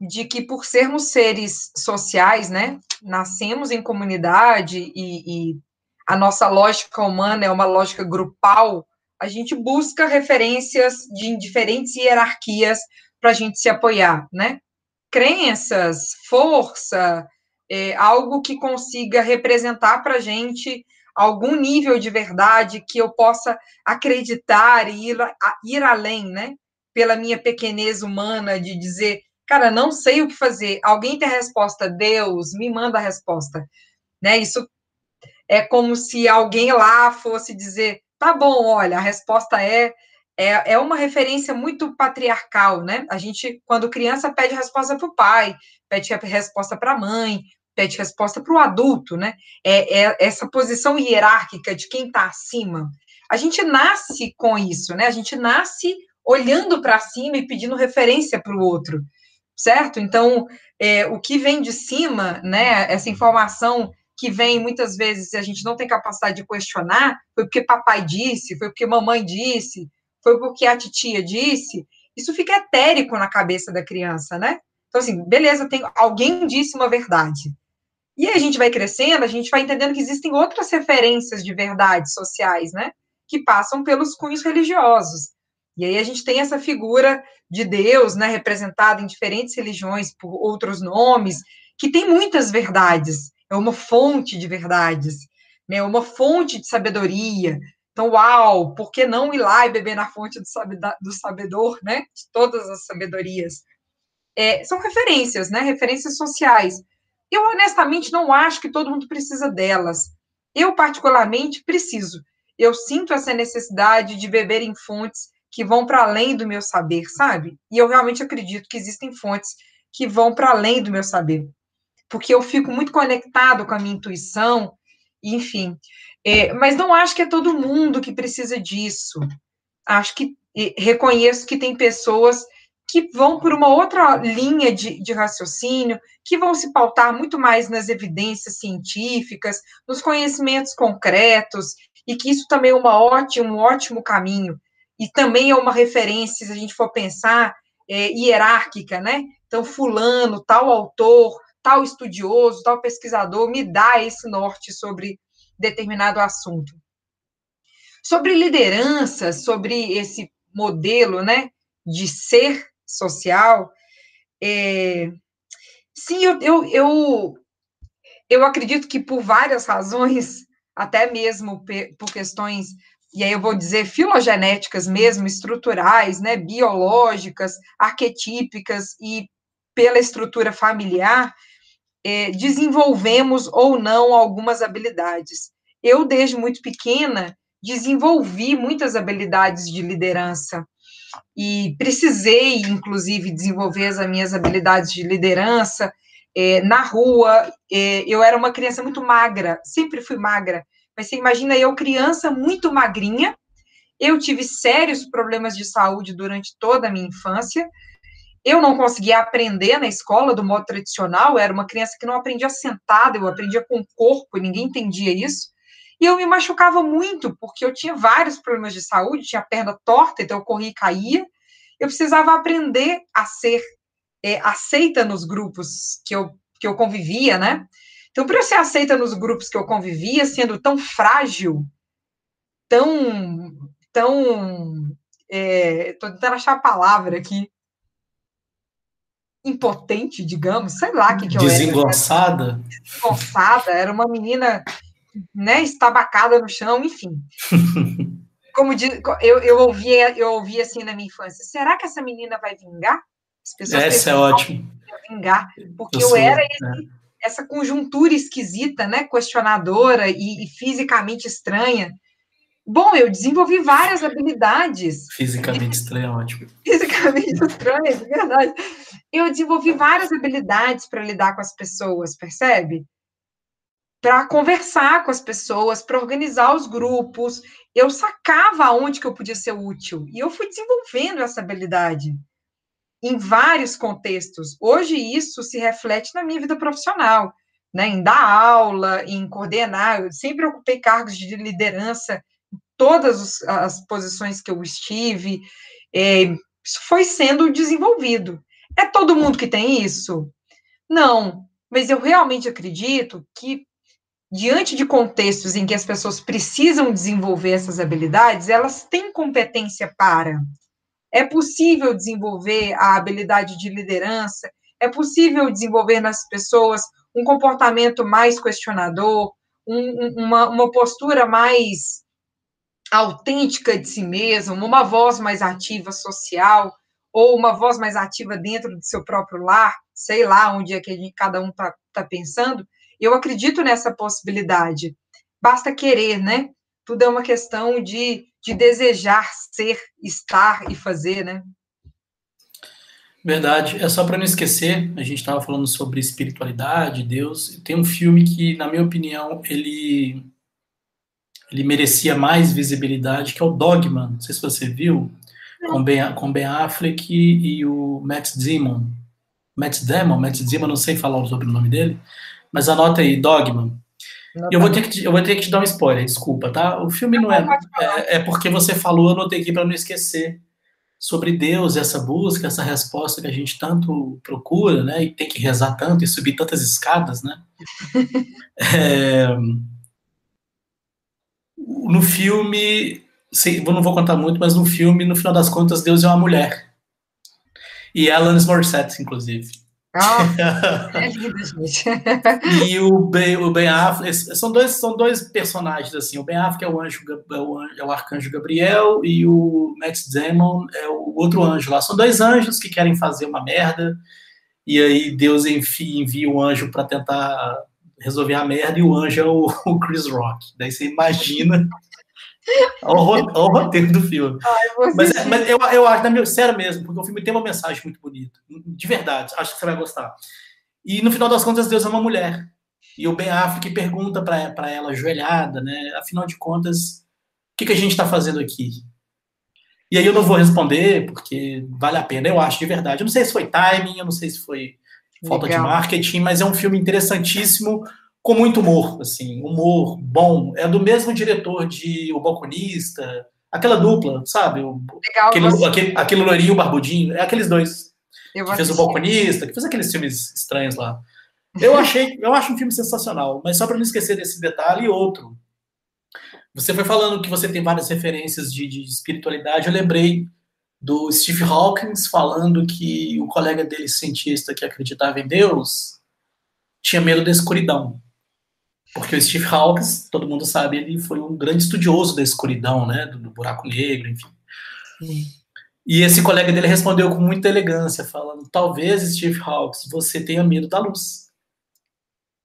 de que por sermos seres sociais, né, nascemos em comunidade e, e a nossa lógica humana é uma lógica grupal, a gente busca referências de diferentes hierarquias para a gente se apoiar, né? Crenças, força, é, algo que consiga representar para a gente algum nível de verdade que eu possa acreditar e ir, ir além, né? Pela minha pequenez humana de dizer, cara, não sei o que fazer. Alguém tem a resposta, Deus, me manda a resposta. Né? Isso é como se alguém lá fosse dizer, Tá bom, olha, a resposta é, é, é uma referência muito patriarcal, né? A gente, quando criança, pede resposta para o pai, pede resposta para a mãe, pede resposta para o adulto, né? É, é, essa posição hierárquica de quem está acima. A gente nasce com isso, né? A gente nasce olhando para cima e pedindo referência para o outro, certo? Então, é, o que vem de cima, né? Essa informação que vem muitas vezes a gente não tem capacidade de questionar, foi porque papai disse, foi porque mamãe disse, foi porque a titia disse, isso fica etérico na cabeça da criança, né? Então, assim, beleza, tem, alguém disse uma verdade. E a gente vai crescendo, a gente vai entendendo que existem outras referências de verdades sociais, né? Que passam pelos cunhos religiosos. E aí a gente tem essa figura de Deus, né, representada em diferentes religiões por outros nomes, que tem muitas verdades é uma fonte de verdades, né? É uma fonte de sabedoria. Então, uau, por que não ir lá e beber na fonte do, do sabedor, né? De todas as sabedorias. É, são referências, né? Referências sociais. Eu, honestamente, não acho que todo mundo precisa delas. Eu, particularmente, preciso. Eu sinto essa necessidade de beber em fontes que vão para além do meu saber, sabe? E eu realmente acredito que existem fontes que vão para além do meu saber porque eu fico muito conectado com a minha intuição, enfim. É, mas não acho que é todo mundo que precisa disso. Acho que reconheço que tem pessoas que vão por uma outra linha de, de, raciocínio, que vão se pautar muito mais nas evidências científicas, nos conhecimentos concretos, e que isso também é uma ótima, um ótimo caminho. E também é uma referência, se a gente for pensar, é, hierárquica, né? Então, fulano, tal autor, tal estudioso, tal pesquisador me dá esse norte sobre determinado assunto. Sobre liderança, sobre esse modelo, né, de ser social, é, sim, eu, eu, eu, eu acredito que por várias razões, até mesmo por questões e aí eu vou dizer filogenéticas mesmo, estruturais, né, biológicas, arquetípicas e pela estrutura familiar, é, desenvolvemos ou não algumas habilidades. Eu, desde muito pequena, desenvolvi muitas habilidades de liderança e precisei, inclusive, desenvolver as minhas habilidades de liderança é, na rua. É, eu era uma criança muito magra, sempre fui magra, mas você imagina eu, criança muito magrinha, eu tive sérios problemas de saúde durante toda a minha infância, eu não conseguia aprender na escola do modo tradicional, eu era uma criança que não aprendia sentada, eu aprendia com o corpo, ninguém entendia isso. E eu me machucava muito, porque eu tinha vários problemas de saúde, tinha a perna torta, então eu corria e caía. Eu precisava aprender a ser é, aceita nos grupos que eu, que eu convivia, né? Então, para eu ser aceita nos grupos que eu convivia, sendo tão frágil, tão. tão. Estou é, tentando achar a palavra aqui impotente, digamos, sei lá o que, que eu era. Desengonçada? Desengonçada, era uma menina, né, estabacada no chão, enfim. Como diz, eu, eu ouvia, eu ouvia assim na minha infância, será que essa menina vai vingar? As pessoas essa é ótimo. Vingar, porque eu, eu era esse, é. essa conjuntura esquisita, né, questionadora e, e fisicamente estranha, Bom, eu desenvolvi várias habilidades. Fisicamente estranho, é ótimo. Fisicamente estranho, é verdade. Eu desenvolvi várias habilidades para lidar com as pessoas, percebe? Para conversar com as pessoas, para organizar os grupos. Eu sacava onde que eu podia ser útil. E eu fui desenvolvendo essa habilidade em vários contextos. Hoje isso se reflete na minha vida profissional, né? Em dar aula, em coordenar. Eu sempre ocupei cargos de liderança todas as posições que eu estive, é, isso foi sendo desenvolvido. É todo mundo que tem isso? Não, mas eu realmente acredito que, diante de contextos em que as pessoas precisam desenvolver essas habilidades, elas têm competência para. É possível desenvolver a habilidade de liderança, é possível desenvolver nas pessoas um comportamento mais questionador, um, uma, uma postura mais autêntica de si mesmo, uma voz mais ativa social, ou uma voz mais ativa dentro do seu próprio lar, sei lá onde é que gente, cada um está tá pensando, eu acredito nessa possibilidade. Basta querer, né? Tudo é uma questão de, de desejar ser, estar e fazer, né? Verdade. É só para não esquecer, a gente estava falando sobre espiritualidade, Deus. Tem um filme que, na minha opinião, ele ele merecia mais visibilidade, que é o Dogma. Não sei se você viu, com Ben, com ben Affleck e, e o Matt Damon. Matt Damon, Matt Damon, não sei falar o nome dele, mas anota aí, Dogma. Eu vou, ter que te, eu vou ter que te dar um spoiler, desculpa, tá? O filme não é. É, é porque você falou, eu anotei aqui para não esquecer sobre Deus, essa busca, essa resposta que a gente tanto procura, né? E tem que rezar tanto e subir tantas escadas, né? É, no filme, sei, não vou contar muito, mas no filme, no final das contas, Deus é uma mulher. E é Alanis Morissette, inclusive. Oh, é lindo, gente. e o Ben, o ben Affleck, são dois, são dois personagens, assim, o Ben Affleck é o, anjo, é o, anjo, é o arcanjo Gabriel e o Matt Damon é o outro anjo lá. São dois anjos que querem fazer uma merda e aí Deus envia, envia o anjo para tentar resolver a merda e o anjo é o, o Chris Rock. Daí você imagina o, o roteiro do filme. Ai, mas, é, mas, eu, eu acho, sério mesmo, porque o filme tem uma mensagem muito bonita. De verdade, acho que você vai gostar. E no final das contas, Deus é uma mulher. E o Ben Affleck pergunta para ela, ajoelhada, né? Afinal de contas, o que, que a gente está fazendo aqui? E aí eu não vou responder, porque vale a pena, eu acho, de verdade. Eu não sei se foi timing, eu não sei se foi falta Legal. de marketing, mas é um filme interessantíssimo com muito humor, assim, humor bom. É do mesmo diretor de O Balconista, aquela dupla, sabe? O, Legal, aquele, você... aquele, aquele loirinho barbudinho, é aqueles dois. Eu que fez O Balconista, que fez aqueles filmes estranhos lá. Eu achei, eu acho um filme sensacional, mas só para não esquecer desse detalhe outro. Você foi falando que você tem várias referências de, de espiritualidade, eu lembrei do Steve Hawkins falando que o colega dele, cientista que acreditava em Deus, tinha medo da escuridão. Porque o Steve Hawkins, todo mundo sabe, ele foi um grande estudioso da escuridão, né, do, do buraco negro, enfim. Sim. E esse colega dele respondeu com muita elegância, falando: talvez, Steve Hawkins, você tenha medo da luz.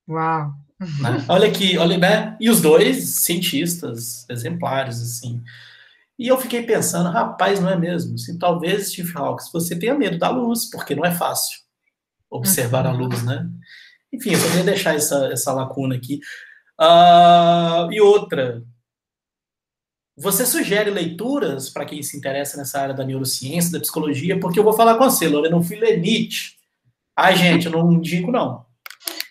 Uau! Né? Olha aqui, olha, né? E os dois cientistas exemplares, assim. E eu fiquei pensando, rapaz, não é mesmo? Assim, talvez, Steve Hawkins, você tenha medo da luz, porque não é fácil observar uhum. a luz, né? Enfim, eu só queria deixar essa, essa lacuna aqui. Uh, e outra, você sugere leituras para quem se interessa nessa área da neurociência, da psicologia, porque eu vou falar com você, Lorena, um filho é Nietzsche. Ai, gente, eu não indico, não.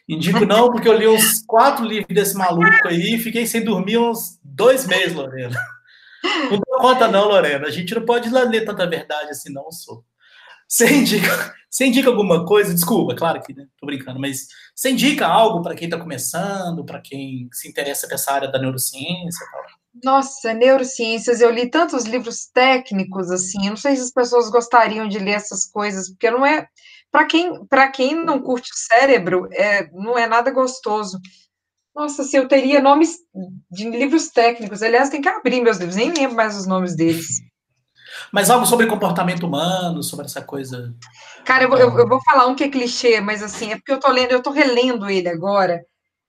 Indico não, porque eu li uns quatro livros desse maluco aí e fiquei sem dormir uns dois meses, Lorena. Não conta, não, Lorena. A gente não pode ler tanta verdade assim, não, sou. Você indica, você indica alguma coisa? Desculpa, claro que né, tô brincando, mas você indica algo para quem está começando, para quem se interessa nessa área da neurociência e tal? Nossa, neurociências, eu li tantos livros técnicos assim, eu não sei se as pessoas gostariam de ler essas coisas, porque não é para quem para quem não curte o cérebro, é, não é nada gostoso. Nossa, se eu teria nomes de livros técnicos, aliás, tem que abrir meus livros, nem lembro mais os nomes deles. Mas algo sobre comportamento humano, sobre essa coisa. Cara, eu, eu, eu vou falar um que é clichê, mas assim, é porque eu tô lendo, eu tô relendo ele agora,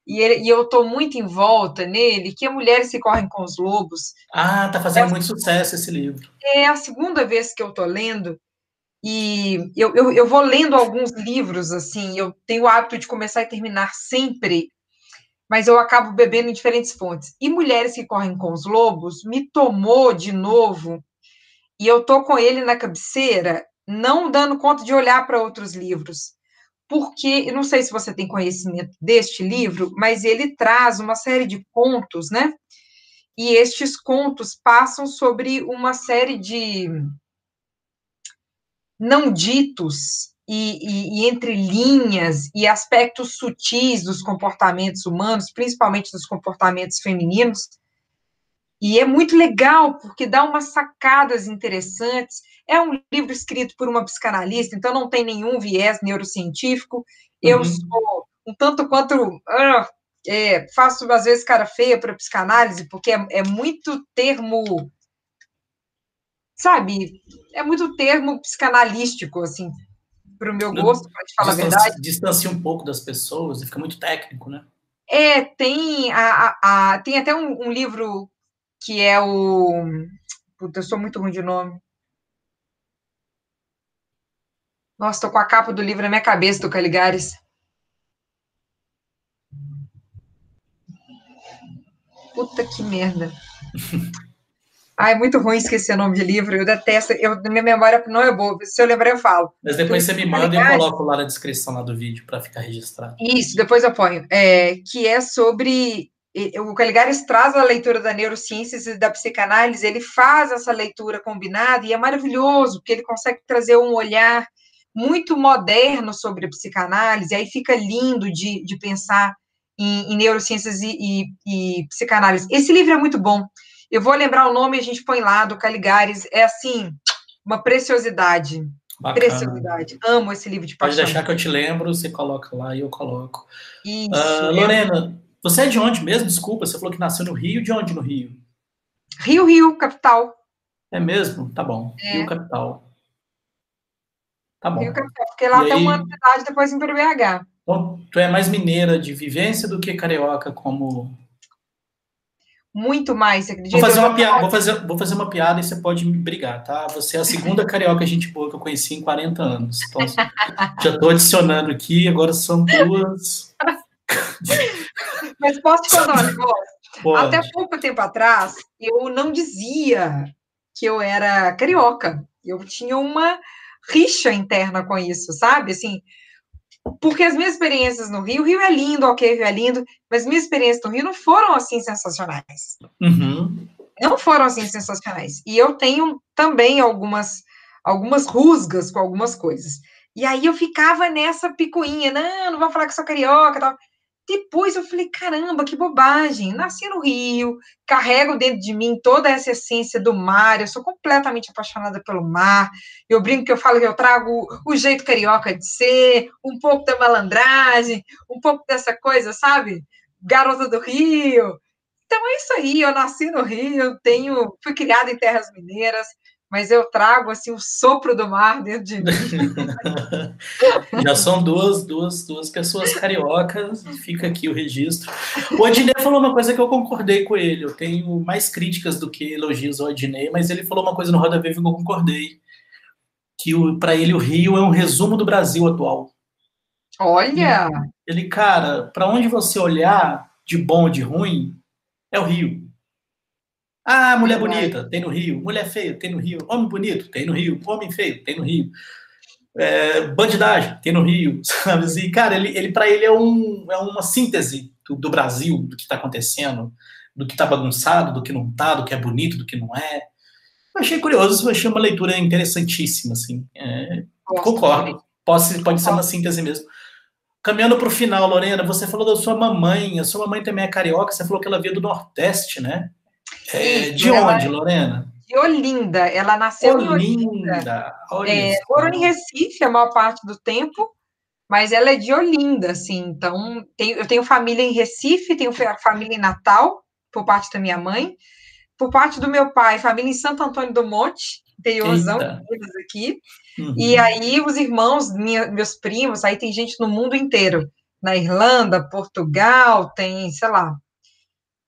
e, ele, e eu tô muito em volta nele, que é Mulheres que Correm com os Lobos. Ah, tá fazendo é, muito sucesso esse livro. É a segunda vez que eu tô lendo, e eu, eu, eu vou lendo alguns livros, assim, eu tenho o hábito de começar e terminar sempre, mas eu acabo bebendo em diferentes fontes. E Mulheres que Correm com os Lobos me tomou de novo e eu tô com ele na cabeceira, não dando conta de olhar para outros livros. Porque, eu não sei se você tem conhecimento deste livro, mas ele traz uma série de contos, né? E estes contos passam sobre uma série de não ditos e, e, e, entre linhas e aspectos sutis dos comportamentos humanos, principalmente dos comportamentos femininos. E é muito legal, porque dá umas sacadas interessantes. É um livro escrito por uma psicanalista, então não tem nenhum viés neurocientífico. Eu uhum. sou um tanto quanto. Uh, é, faço, às vezes, cara feia para psicanálise, porque é, é muito termo. Sabe? É muito termo psicanalístico, assim, para o meu gosto, para te falar distancia, a verdade. Distancia um pouco das pessoas e fica muito técnico, né? É, tem, a, a, a tem até um, um, livro que é o. Puta, eu sou muito ruim de nome. Nossa, tô com a capa do livro na minha cabeça, do Caligares. Puta que merda. Ah, é muito ruim esquecer o nome de livro, eu detesto, eu, minha memória não é boa, se eu lembrar eu falo. Mas depois você me manda e eu coloco lá na descrição lá do vídeo para ficar registrado. Isso, depois eu ponho, é, que é sobre, o Caligares traz a leitura da neurociências e da psicanálise, ele faz essa leitura combinada e é maravilhoso, porque ele consegue trazer um olhar muito moderno sobre a psicanálise, aí fica lindo de, de pensar em, em neurociências e, e, e psicanálise. Esse livro é muito bom, eu vou lembrar o nome, a gente põe lá, do Caligares. É assim, uma preciosidade. Bacana. Preciosidade. Amo esse livro de paixão. Pode deixar que eu te lembro, você coloca lá e eu coloco. Isso. Uh, Lorena, você é de onde mesmo? Desculpa, você falou que nasceu no Rio. De onde no Rio? Rio, Rio, capital. É mesmo? Tá bom. É. Rio, capital. Tá bom. Rio, capital. Fiquei lá e até aí... uma cidade, depois em BH. Então, tu é mais mineira de vivência do que carioca como muito mais, você acredita? Vou fazer, uma piada, vou, fazer, vou fazer uma piada e você pode me brigar, tá? Você é a segunda carioca gente boa que eu conheci em 40 anos. Então, já estou adicionando aqui, agora são duas. Mas posso te contar um negócio? Até pouco tempo atrás, eu não dizia que eu era carioca. Eu tinha uma rixa interna com isso, sabe? Assim, porque as minhas experiências no Rio, o Rio é lindo, ok, o Rio é lindo, mas minhas experiências no Rio não foram assim sensacionais. Uhum. Não foram assim sensacionais. E eu tenho também algumas, algumas rusgas com algumas coisas. E aí eu ficava nessa picuinha, não, não vou falar que sou carioca, tal. Depois eu falei, caramba, que bobagem. Nasci no Rio, carrego dentro de mim toda essa essência do mar, eu sou completamente apaixonada pelo mar. Eu brinco que eu falo que eu trago o jeito carioca de ser, um pouco da malandragem, um pouco dessa coisa, sabe? Garota do Rio. Então é isso aí, eu nasci no Rio, tenho, fui criada em terras mineiras, mas eu trago assim o sopro do mar dentro de mim. Já são duas, duas, duas pessoas cariocas, fica aqui o registro. O Adnei falou uma coisa que eu concordei com ele. Eu tenho mais críticas do que elogios ao Adnei, mas ele falou uma coisa no Roda Viva que eu concordei. Que para ele o Rio é um resumo do Brasil atual. Olha! Ele, cara, para onde você olhar, de bom ou de ruim, é o Rio. Ah, mulher bonita, tem no Rio. Mulher feia, tem no Rio. Homem bonito, tem no Rio. Homem feio, tem no Rio. É, bandidagem, tem no Rio, sabe? E, cara, ele, ele para ele é, um, é uma síntese do, do Brasil, do que está acontecendo, do que está bagunçado, do que não está, do que é bonito, do que não é. Eu achei curioso, achei uma leitura interessantíssima, assim. É, concordo. Pode, pode ser uma síntese mesmo. Caminhando para o final, Lorena, você falou da sua mamãe. A sua mamãe também é carioca, você falou que ela veio do Nordeste, né? É, de onde, ela, Lorena? De Olinda. Ela nasceu Olinda. em Olinda. É, morou em Recife a maior parte do tempo, mas ela é de Olinda, assim. Então, tem, eu tenho família em Recife, tenho família em Natal, por parte da minha mãe. Por parte do meu pai, família em Santo Antônio do Monte, interiorzão aqui. Uhum. E aí, os irmãos, minha, meus primos, aí tem gente no mundo inteiro. Na Irlanda, Portugal, tem, sei lá,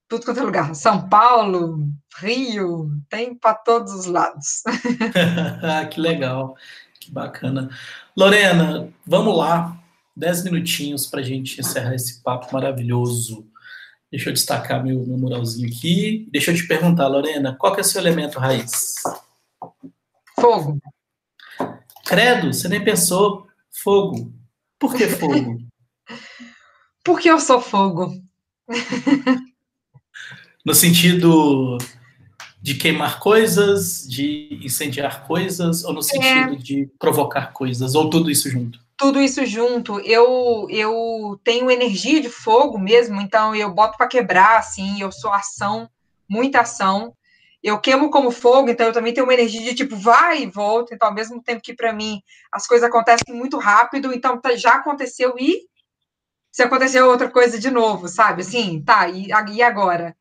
tudo quanto é lugar. São Paulo, Rio, tem para todos os lados. que legal, que bacana. Lorena, vamos lá. Dez minutinhos para a gente encerrar esse papo maravilhoso. Deixa eu destacar meu, meu muralzinho aqui. Deixa eu te perguntar, Lorena, qual que é o seu elemento raiz? Fogo. Credo, você nem pensou. Fogo. Por que fogo? Porque eu sou fogo. no sentido de queimar coisas, de incendiar coisas, ou no é. sentido é. de provocar coisas, ou tudo isso junto? Tudo isso junto. Eu eu tenho energia de fogo mesmo, então eu boto para quebrar, assim, eu sou ação, muita ação. Eu queimo como fogo, então eu também tenho uma energia de tipo, vai e volta. Então, ao mesmo tempo que para mim as coisas acontecem muito rápido, então tá, já aconteceu e se aconteceu outra coisa de novo, sabe? Assim, tá, e, e agora?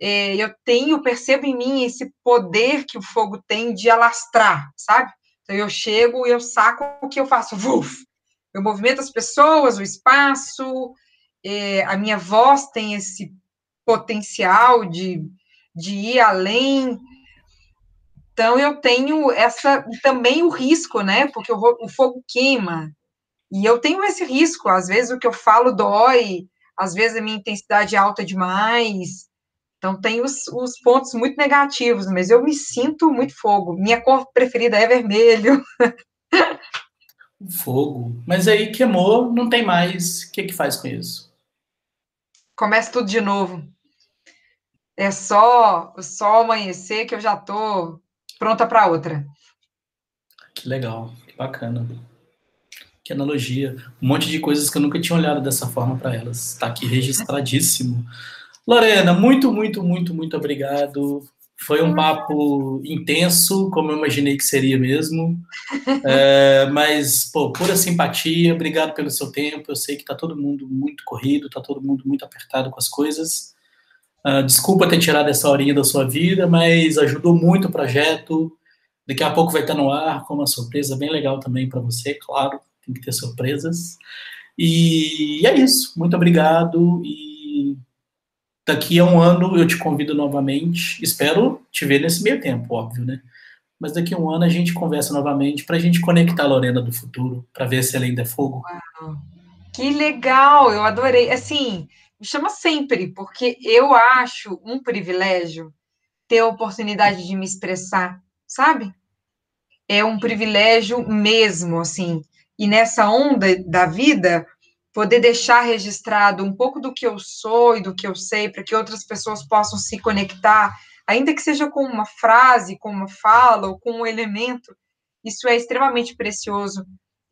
É, eu tenho, percebo em mim esse poder que o fogo tem de alastrar, sabe? Então eu chego e eu saco o que eu faço, Vuf! eu movimento as pessoas, o espaço, é, a minha voz tem esse potencial de, de ir além. Então eu tenho essa também o risco, né? Porque o, o fogo queima. E eu tenho esse risco, às vezes o que eu falo dói, às vezes a minha intensidade é alta demais, então, tem os, os, pontos muito negativos, mas eu me sinto muito fogo. Minha cor preferida é vermelho. Fogo. Mas aí queimou, não tem mais. O que, que faz com isso? Começa tudo de novo. É só o sol amanhecer que eu já tô pronta para outra. Que legal, que bacana. Que analogia. Um monte de coisas que eu nunca tinha olhado dessa forma para elas. Está aqui registradíssimo. Lorena, muito, muito, muito, muito obrigado. Foi um papo intenso, como eu imaginei que seria mesmo. É, mas, pô, pura simpatia, obrigado pelo seu tempo. Eu sei que está todo mundo muito corrido, está todo mundo muito apertado com as coisas. Uh, desculpa ter tirado essa horinha da sua vida, mas ajudou muito o projeto. Daqui a pouco vai estar no ar com uma surpresa bem legal também para você, claro, tem que ter surpresas. E é isso. Muito obrigado e Daqui a um ano eu te convido novamente. Espero te ver nesse meio tempo, óbvio, né? Mas daqui a um ano a gente conversa novamente para a gente conectar a Lorena do futuro, para ver se ela ainda é fogo. Uau. Que legal, eu adorei. Assim, me chama sempre, porque eu acho um privilégio ter a oportunidade de me expressar, sabe? É um privilégio mesmo, assim. E nessa onda da vida, poder deixar registrado um pouco do que eu sou e do que eu sei, para que outras pessoas possam se conectar, ainda que seja com uma frase, com uma fala ou com um elemento, isso é extremamente precioso.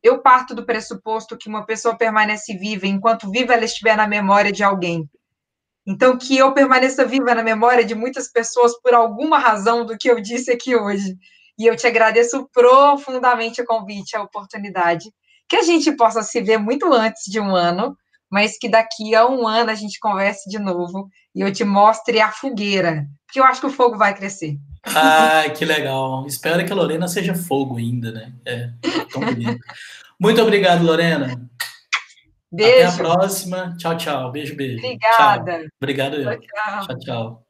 Eu parto do pressuposto que uma pessoa permanece viva enquanto viva ela estiver na memória de alguém. Então, que eu permaneça viva na memória de muitas pessoas por alguma razão do que eu disse aqui hoje. E eu te agradeço profundamente o convite, a oportunidade que a gente possa se ver muito antes de um ano, mas que daqui a um ano a gente converse de novo e eu te mostre a fogueira, porque eu acho que o fogo vai crescer. Ah, que legal. Espero que a Lorena seja fogo ainda, né? É, tão bonito. Muito obrigado, Lorena. Beijo. Até a próxima. Tchau, tchau. Beijo, beijo. Obrigada. Tchau. Obrigado eu. tchau. tchau. tchau.